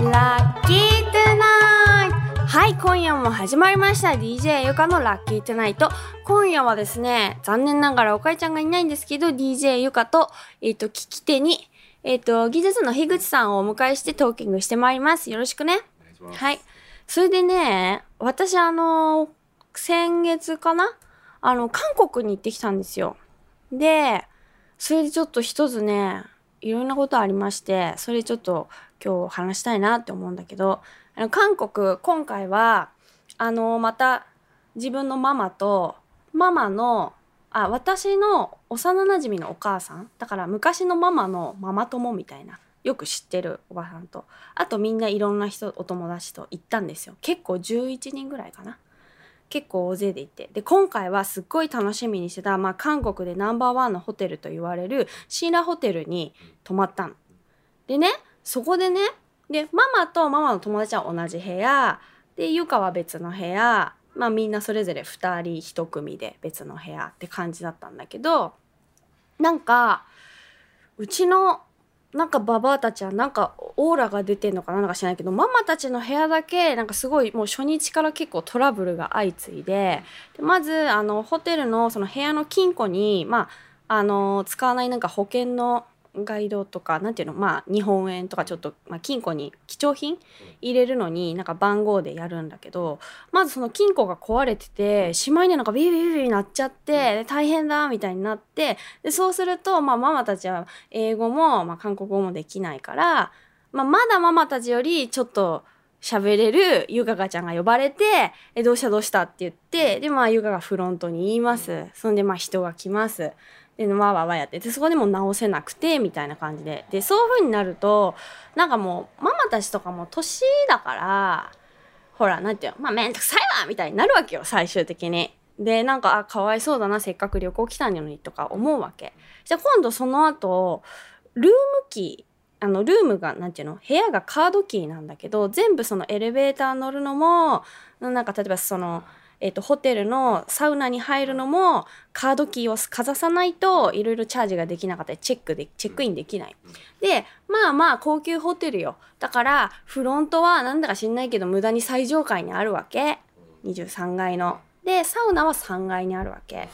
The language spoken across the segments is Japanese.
ラッキートゥナイトはい今夜も始まりました。DJ ゆかのラッキートゥナイト今夜はですね残念ながらおかえちゃんがいないんですけど DJ ゆかと,、えー、と聞き手に、えー、と技術の樋口さんをお迎えしてトーキングしてまいります。よろしくね。はい。それでね私あの先月かな？あの韓国に行ってきたんですよ。でそれでちょっと一つねいろんなことありましてそれちょっと今日話したいなって思うんだけどあの韓国今回はあのまた自分のママとママのあ私の幼なじみのお母さんだから昔のママのママ友みたいなよく知ってるおばさんとあとみんないろんな人お友達と行ったんですよ。結構11人ぐらいかな。結構大勢で行って。で今回はすっごい楽しみにしてた、まあ、韓国でナンバーワンのホテルと言われるシーラホテルに泊まったの。でねそこでねでママとママの友達は同じ部屋。でゆかは別の部屋。まあみんなそれぞれ2人1組で別の部屋って感じだったんだけどなんかうちのなんかババアたちはなんかオーラが出てんのかななんか知らないけどママたちの部屋だけなんかすごいもう初日から結構トラブルが相次いででまずあのホテルのその部屋の金庫にまああの使わないなんか保険のガイドとかなんていうのまあ日本円とかちょっと、まあ、金庫に貴重品入れるのになんか番号でやるんだけどまずその金庫が壊れててしまいになんかビビビビビなっちゃって大変だみたいになってでそうすると、まあ、ママたちは英語も、まあ、韓国語もできないから、まあ、まだママたちよりちょっと喋れるゆかがちゃんが呼ばれて「えどうしたどうした?」って言ってでまあゆかがフロントに言います。そんでまあ人が来ますでわわわやってでそこでも直せなくてみたいな感じででそういう風になるとなんかもうママたちとかも年だからほらなんていうのまあめんどくさいわみたいになるわけよ最終的に。でなんかあかわいそうだなせっかく旅行来たのにとか思うわけ。じゃあ今度その後ルームキーあのルームがなんていうの部屋がカードキーなんだけど全部そのエレベーター乗るのもなんか例えばそのえーと、ホテルのサウナに入るのもカードキーをかざさないといろいろチャージができなかったりチェックでチェックインできない。でまあまあ高級ホテルよだからフロントはなんだか知んないけど無駄に最上階にあるわけ23階の。でサウナは3階にあるわけ。ね？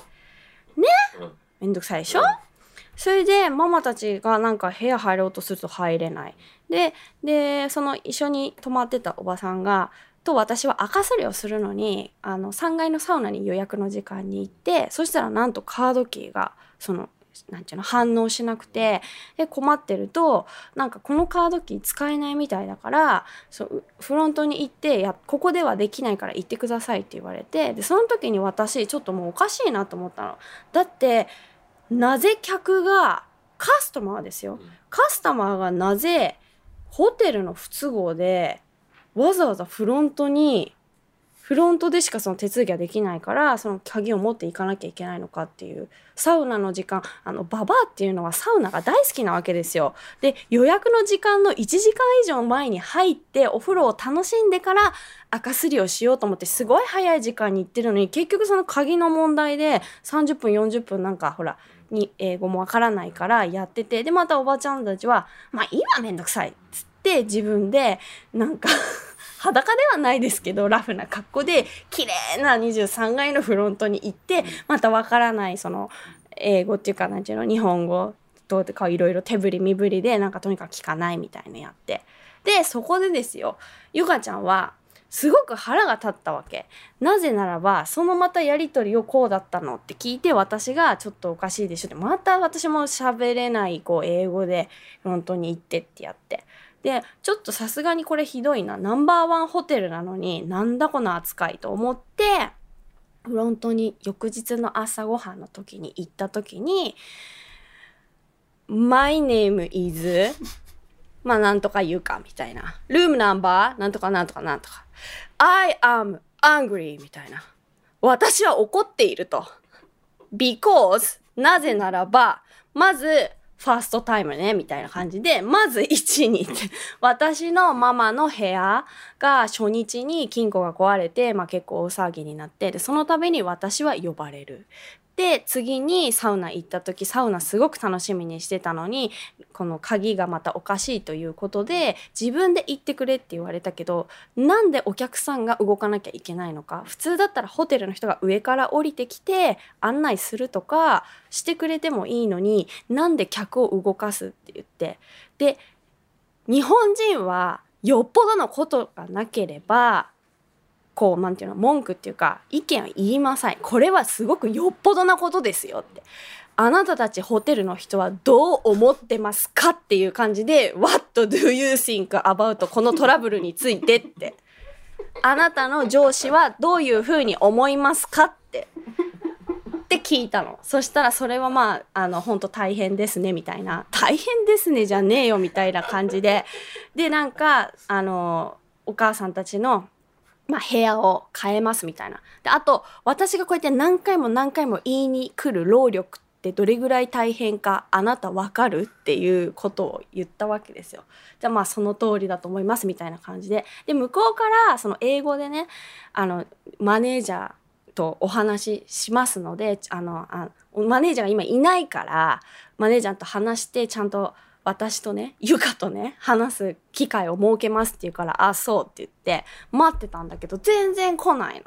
めんどくさいでしょ？それでママたちがなんか部屋入ろうとすると入れない。ででその一緒に泊まってたおばさんがと私は赤すりをするのにあの3階のサウナに予約の時間に行ってそしたらなんとカードキーがそのなんていうの反応しなくてで困ってるとなんかこのカードキー使えないみたいだからそうフロントに行ってやここではできないから行ってくださいって言われてでその時に私ちょっともうおかしいなと思ったの。だってなぜ客がカスタマーですよカスタマーがなぜホテルの不都合でわざわざフロントにフロントでしかその手続きはできないからその鍵を持っていかなきゃいけないのかっていうサウナの時間あのババアっていうのはサウナが大好きなわけですよ。で予約の時間の1時間以上前に入ってお風呂を楽しんでから赤すりをしようと思ってすごい早い時間に行ってるのに結局その鍵の問題で30分40分なんかほらに英語もわからないからやっててでまたおばちゃんたちは「まあ今めんどくさい」っつ。って自分でなんか裸ではないですけどラフな格好で綺麗な23階のフロントに行ってまたわからないその英語っていうか何ていうの日本語とかいろいろ手振り身振りでなんかとにかく聞かないみたいなやって。でそこでですよゆかちゃんはすごく腹が立ったわけ。なぜならばそのまたやり取りをこうだったのって聞いて私がちょっとおかしいでしょってまた私も喋れないこう英語でフロントに行ってってやって。でちょっとさすがにこれひどいな。ナンバーワンホテルなのになんだこの扱いと思ってフロントに翌日の朝ごはんの時に行った時に「My name is まあなんとか言うかみたいな「ルームナンバーなんとかなんとかなんとか。I am angry」みたいな。私は怒っていると。Because なぜならばまずファーストタイムね、みたいな感じで、まず1にって、私のママの部屋が初日に金庫が壊れて、まあ結構大騒ぎになって、で、その度に私は呼ばれる。で次にサウナ行った時サウナすごく楽しみにしてたのにこの鍵がまたおかしいということで自分で行ってくれって言われたけどなんでお客さんが動かなきゃいけないのか。普通だったらホテルの人が上から降りてきて案内するとかしてくれてもいいのになんで客を動かすって言って。で日本人はよっぽどのことがなければこうなんていうの文句っていうか意見は言いませんこれはすごくよっぽどなことですよって。あなたたちホテルの人はどう思ってますかっていう感じで What do you think about このトラブルについてって。あなたの上司はどういうふうに思いますかって。って聞いたの。そしたらそれはまああの本当大変ですねみたいな。大変ですねじゃねえよみたいな感じで。でなんかあのお母さんたちのまあ、部屋を変えますみたいな。で、あと、私がこうやって何回も何回も言いに来る労力ってどれぐらい大変かあなたわかるっていうことを言ったわけですよ。じゃあまあその通りだと思いますみたいな感じで。で、向こうからその英語でね、あの、マネージャーとお話ししますので、あの、あマネージャーが今いないから、マネージャーと話してちゃんと私とね、ゆかとね、話す機会を設けますって言うから、あ、そうって言って、待ってたんだけど、全然来ないの。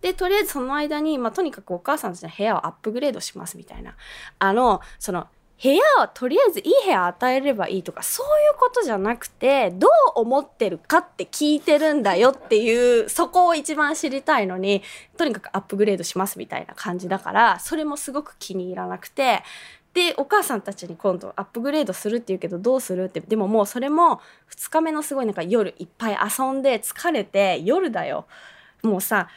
で、とりあえずその間に、まあ、とにかくお母さんたちの部屋をアップグレードしますみたいな。あの、その、部屋はとりあえずいい部屋与えればいいとかそういうことじゃなくてどう思ってるかって聞いてるんだよっていうそこを一番知りたいのにとにかくアップグレードしますみたいな感じだからそれもすごく気に入らなくてでお母さんたちに今度アップグレードするって言うけどどうするってでももうそれも2日目のすごいなんか夜いっぱい遊んで疲れて夜だよもうさ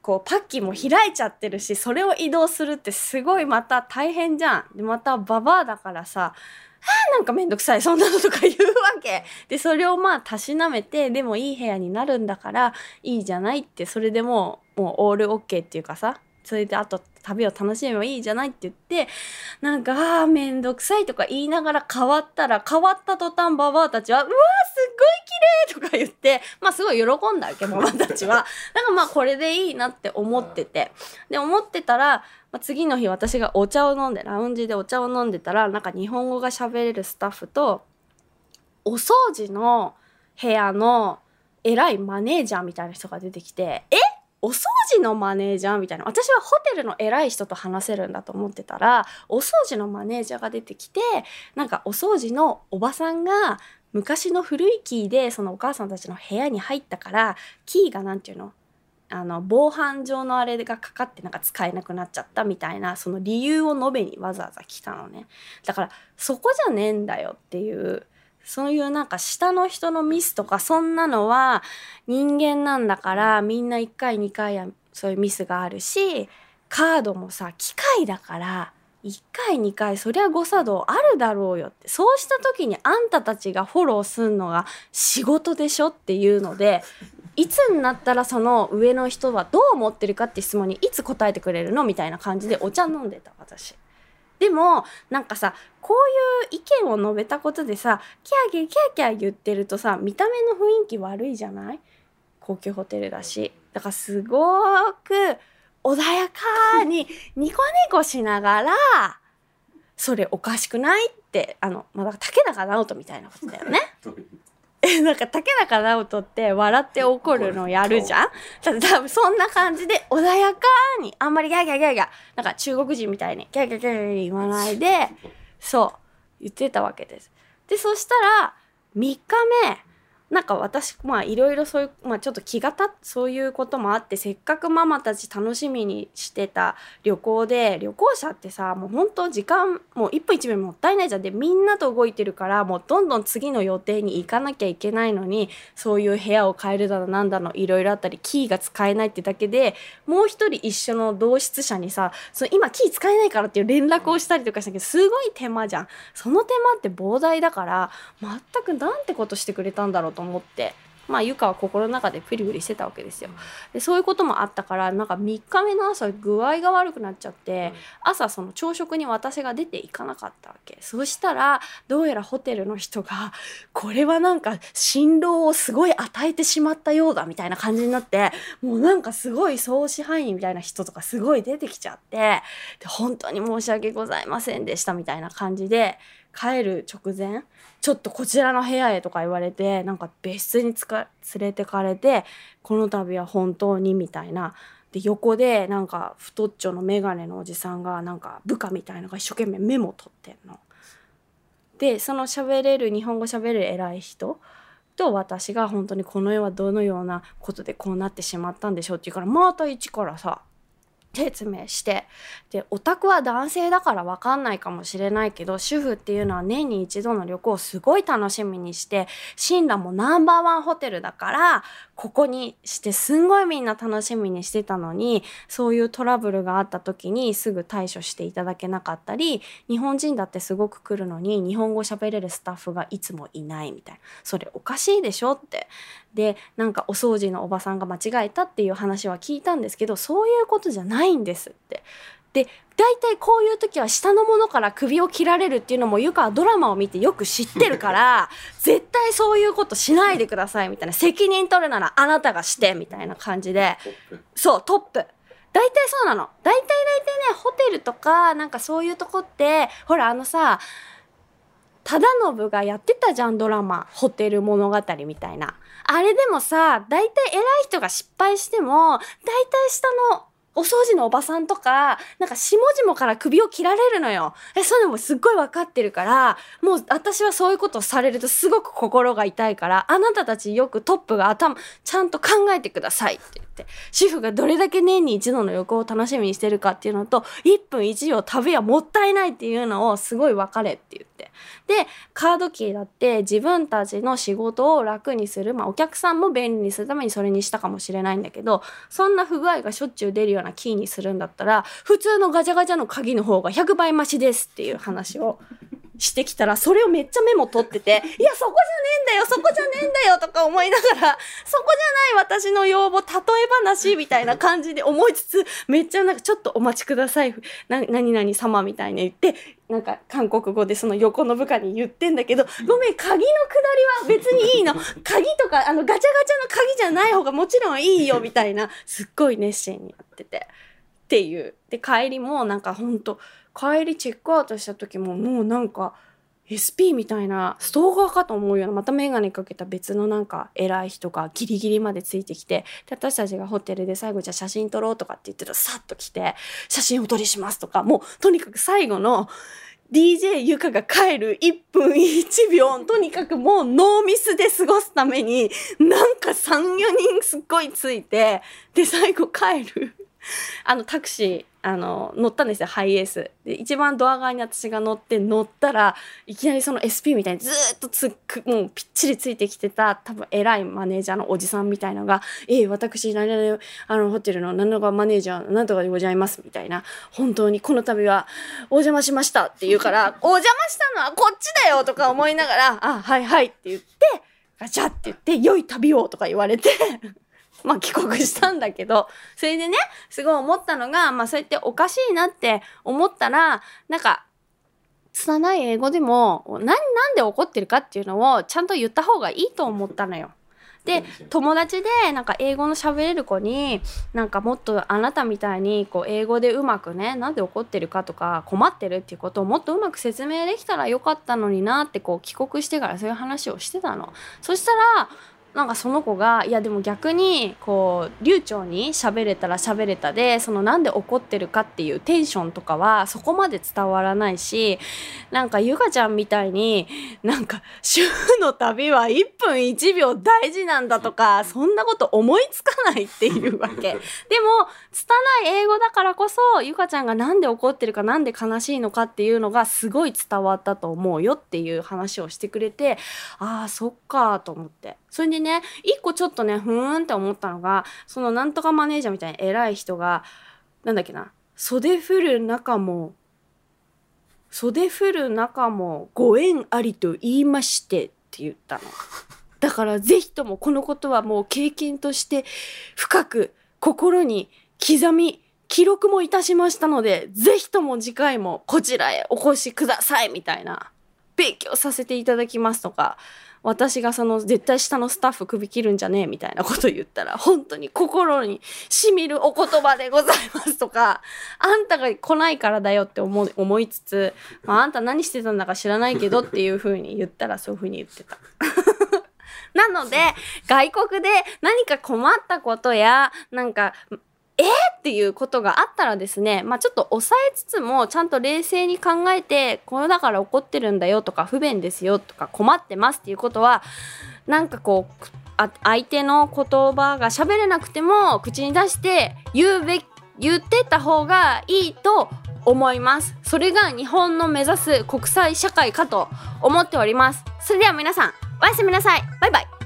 こうパッキンも開いちゃってるしそれを移動するってすごいまた大変じゃん。でまたババアだからさ「あなんかめんどくさいそんなの」とか言うわけ。でそれをまあたしなめてでもいい部屋になるんだからいいじゃないってそれでもうもうオールオッケーっていうかさそれであと旅を楽しめばいいじゃないって言ってなんかあめんどくさいとか言いながら変わったら変わった途端ババアたちは「うわすっごい綺麗とか言ってまあすごい喜んだわけママたちは。だからまあこれでいいなって思っててで思ってたら、まあ、次の日私がお茶を飲んでラウンジでお茶を飲んでたらなんか日本語が喋れるスタッフとお掃除の部屋の偉いマネージャーみたいな人が出てきて「え？お掃除のマネージャーみたいな。私はホテルの偉い人と話せるんだと思ってたらお掃除のマネージャーが出てきてなんかお掃除のおばさんが昔の古いキーでそのお母さんたちの部屋に入ったからキーが何て言うの？あの防犯上のあれがかかってなんか使えなくなっちゃったみたいなその理由を述べにわざわざ来たのね。だからそこじゃねえんだよっていうそういうなんか下の人のミスとかそんなのは人間なんだからみんな1回2回やそういうミスがあるしカードもさ機械だから1回2回そりゃ誤作動あるだろうよってそうした時にあんたたちがフォローすんのが仕事でしょっていうのでいつになったらその上の人はどう思ってるかって質問にいつ答えてくれるのみたいな感じでお茶飲んでた私。でもなんかさこういう意見を述べたことでさキャーキャーキャーキャー言ってるとさ見た目の雰囲気悪いじゃない？高級ホテルだしだからすごく穏やかにニコニコしながらそれおかしくないってあの、まあ、だ竹中直人みたいなことだよね。えなんか竹中直人って笑って怒るのやるじゃん？多分そんな感じで穏やかにあんまりギャーギャーギャーギャーなんか中国人みたいにギャーギャーギャーギャー言わないでそう言ってたわけです。でそしたら3日目なんか私まあいろいろそういう、まあ、ちょっと気が立っそういうこともあってせっかくママたち楽しみにしてた旅行で旅行者ってさもう本当時間もう一歩一秒もったいないじゃんでみんなと動いてるからもうどんどん次の予定に行かなきゃいけないのにそういう部屋を変えるだのなんだのいろいろあったりキーが使えないってだけでもう一人一緒の同室者にさその今キー使えないからっていう連絡をしたりとかしたけどすごい手間じゃん。その手間って膨大だから全くなんてことしてくれたんだろうとと思ってまあゆかは心の中でプリプリしてたわけですよ。でそういうこともあったからなんか3日目の朝具合が悪くなっちゃって朝その朝食に私が出ていかなかったわけ。そしたらどうやらホテルの人がこれはなんか振動をすごい与えてしまったようだみたいな感じになってもうなんかすごい総支配人みたいな人とかすごい出てきちゃってで本当に申し訳ございませんでしたみたいな感じで帰る直前ちょっとこちらの部屋へとか言われてなんか別室につか連れてかれてこの度は本当にみたいなで横でなんか太っちょの眼鏡のおじさんがなんか部下みたいのが一生懸命メモ取ってんの。でその喋れる日本語喋れる偉い人と私が本当にこの世はどのようなことでこうなってしまったんでしょうって言うからまた一からさ説明して。でオタクは男性だから分かんないかもしれないけど主婦っていうのは年に一度の旅行をすごい楽しみにしてシンラもナンバーワンホテルだからここにしてすんごいみんな楽しみにしてたのにそういうトラブルがあった時にすぐ対処していただけなかったり日本人だってすごく来るのに日本語喋れるスタッフがいつもいないみたいなそれおかしいでしょってでなんかお掃除のおばさんが間違えたっていう話は聞いたんですけどそういうことじゃないんですって。で大体こういう時は下の者から首を切られるっていうのもゆかはドラマを見てよく知ってるから 絶対そういうことしないでくださいみたいな。責任取るならあなたがしてみたいな感じで。そうトップ。大体そうなの。大体大体ねホテルとかなんかそういうとこってほらあのさ忠信がやってたじゃんドラマ「ホテル物語」みたいな。あれでもさ大体偉い人が失敗しても大体下のお掃除のおばさんとか、なんか下々から首を切られるのよ。え、そういうのもすっごいわかってるから、もう私はそういうことをされるとすごく心が痛いから、あなたたちよくトップが頭、ちゃんと考えてくださいって言って、主婦がどれだけ年に一度の旅行を楽しみにしてるかっていうのと、1分1秒食べやもったいないっていうのをすごい分かれって言って。で、カードキーだって自分たちの仕事を楽にする、まあお客さんも便利にするためにそれにしたかもしれないんだけど、そんな不具合がしょっちゅう出るようなキーにするんだったら、普通のガチャガチャの鍵の方が100倍マシですっていう話をしてきたら、それをめっちゃメモ取ってて、いや、そこじゃねえんだよ、そこじゃねえんだよとか思いながら、そこじゃない私の要望、例え話みたいな感じで思いつつ、めっちゃなんかちょっとお待ちください、な、何々様みたいに言って、なんか韓国語でその横の部下に言ってんだけど、ごめん、鍵のくだりは別にいいの。鍵とか、あの、ガチャガチャの鍵じゃない方がもちろんいいよ、みたいな、すっごい熱心にやってて。っていう。で、帰りもなんかほんと、帰りチェックアウトした時ももうなんか SP みたいなストーカーかと思うようなまた眼鏡かけた別のなんか偉い人がギリギリまでついてきてで私たちがホテルで最後じゃあ写真撮ろうとかって言ってたらさっと来て写真を撮りしますとかもうとにかく最後の DJ ゆかが帰る1分1秒、とにかくもうノーミスで過ごすために、なんか3、4人すっごいついて、で、最後帰る。あの、タクシー、あの、乗ったんですよ、ハイエース。で、一番ドア側に私が乗って乗ったら、いきなりその SP みたいにずっとつく、もうぴっちりついてきてた、多分偉いマネージャーのおじさんみたいのが、ええ、私、何々、あの、ホテルの何とかマネージャー、なんとかでございます、みたいな。本当にこの度は、お邪魔しましたって言うから、お邪魔したのはこっちだよとか思いながら、あ、はいはいって言って、ガチャって言って、良い旅をとか言われてまあ帰国したんだけど、それでね、すごい思ったのが、まあそうやっておかしいなって思ったら、なんか、拙い英語でも、何、なんで怒ってるかっていうのをちゃんと言った方がいいと思ったのよ。で友達でなんか英語の喋れる子になんかもっとあなたみたいにこう英語でうまくねなんで怒ってるかとか困ってるっていうことをもっとうまく説明できたらよかったのになってこう帰国してからそういう話をしてたの。そしたらなんかその子がいやでも逆にこう流暢に喋れたら喋れたでそのなんで怒ってるかっていうテンションとかはそこまで伝わらないしなんかゆかちゃんみたいになんか週の旅は1分1秒大事なんだとかそんなこと思いつかないっていうわけ。でも拙い英語だからこそゆかちゃんがなんで怒ってるかなんで悲しいのかっていうのがすごい伝わったと思うよっていう話をしてくれてああそっかと思って。それでね、一個ちょっとね、ふーんって思ったのが、そのなんとかマネージャーみたいな偉い人が、なんだっけな、袖振る中も、袖振る中もご縁ありと言いましてって言ったの。だからぜひともこのことはもう経験として深く心に刻み、記録もいたしましたので、ぜひとも次回もこちらへお越しくださいみたいな、勉強させていただきますとか、私がその絶対下のスタッフ首切るんじゃねえみたいな こと言ったら本当に心にしみるお言葉でございますとかあんたが来ないからだよって思思いつつ、まあ、あんた何してたんだか知らないけどっていう風に言ったらそういう風に言ってた。なので外国で何か困ったことやなんかえー、っていうことがあったらですね、まあちょっと抑えつつも、ちゃんと冷静に考えて、これだから怒ってるんだよとか、不便ですよとか、困ってますっていうことは、なんかこう、あ相手の言葉が喋れなくても、口に出して言うべ言ってた方がいいと思います。それが日本の目指す国際社会かと思っております。それでは皆さん、おやすみなさい。バイバイ。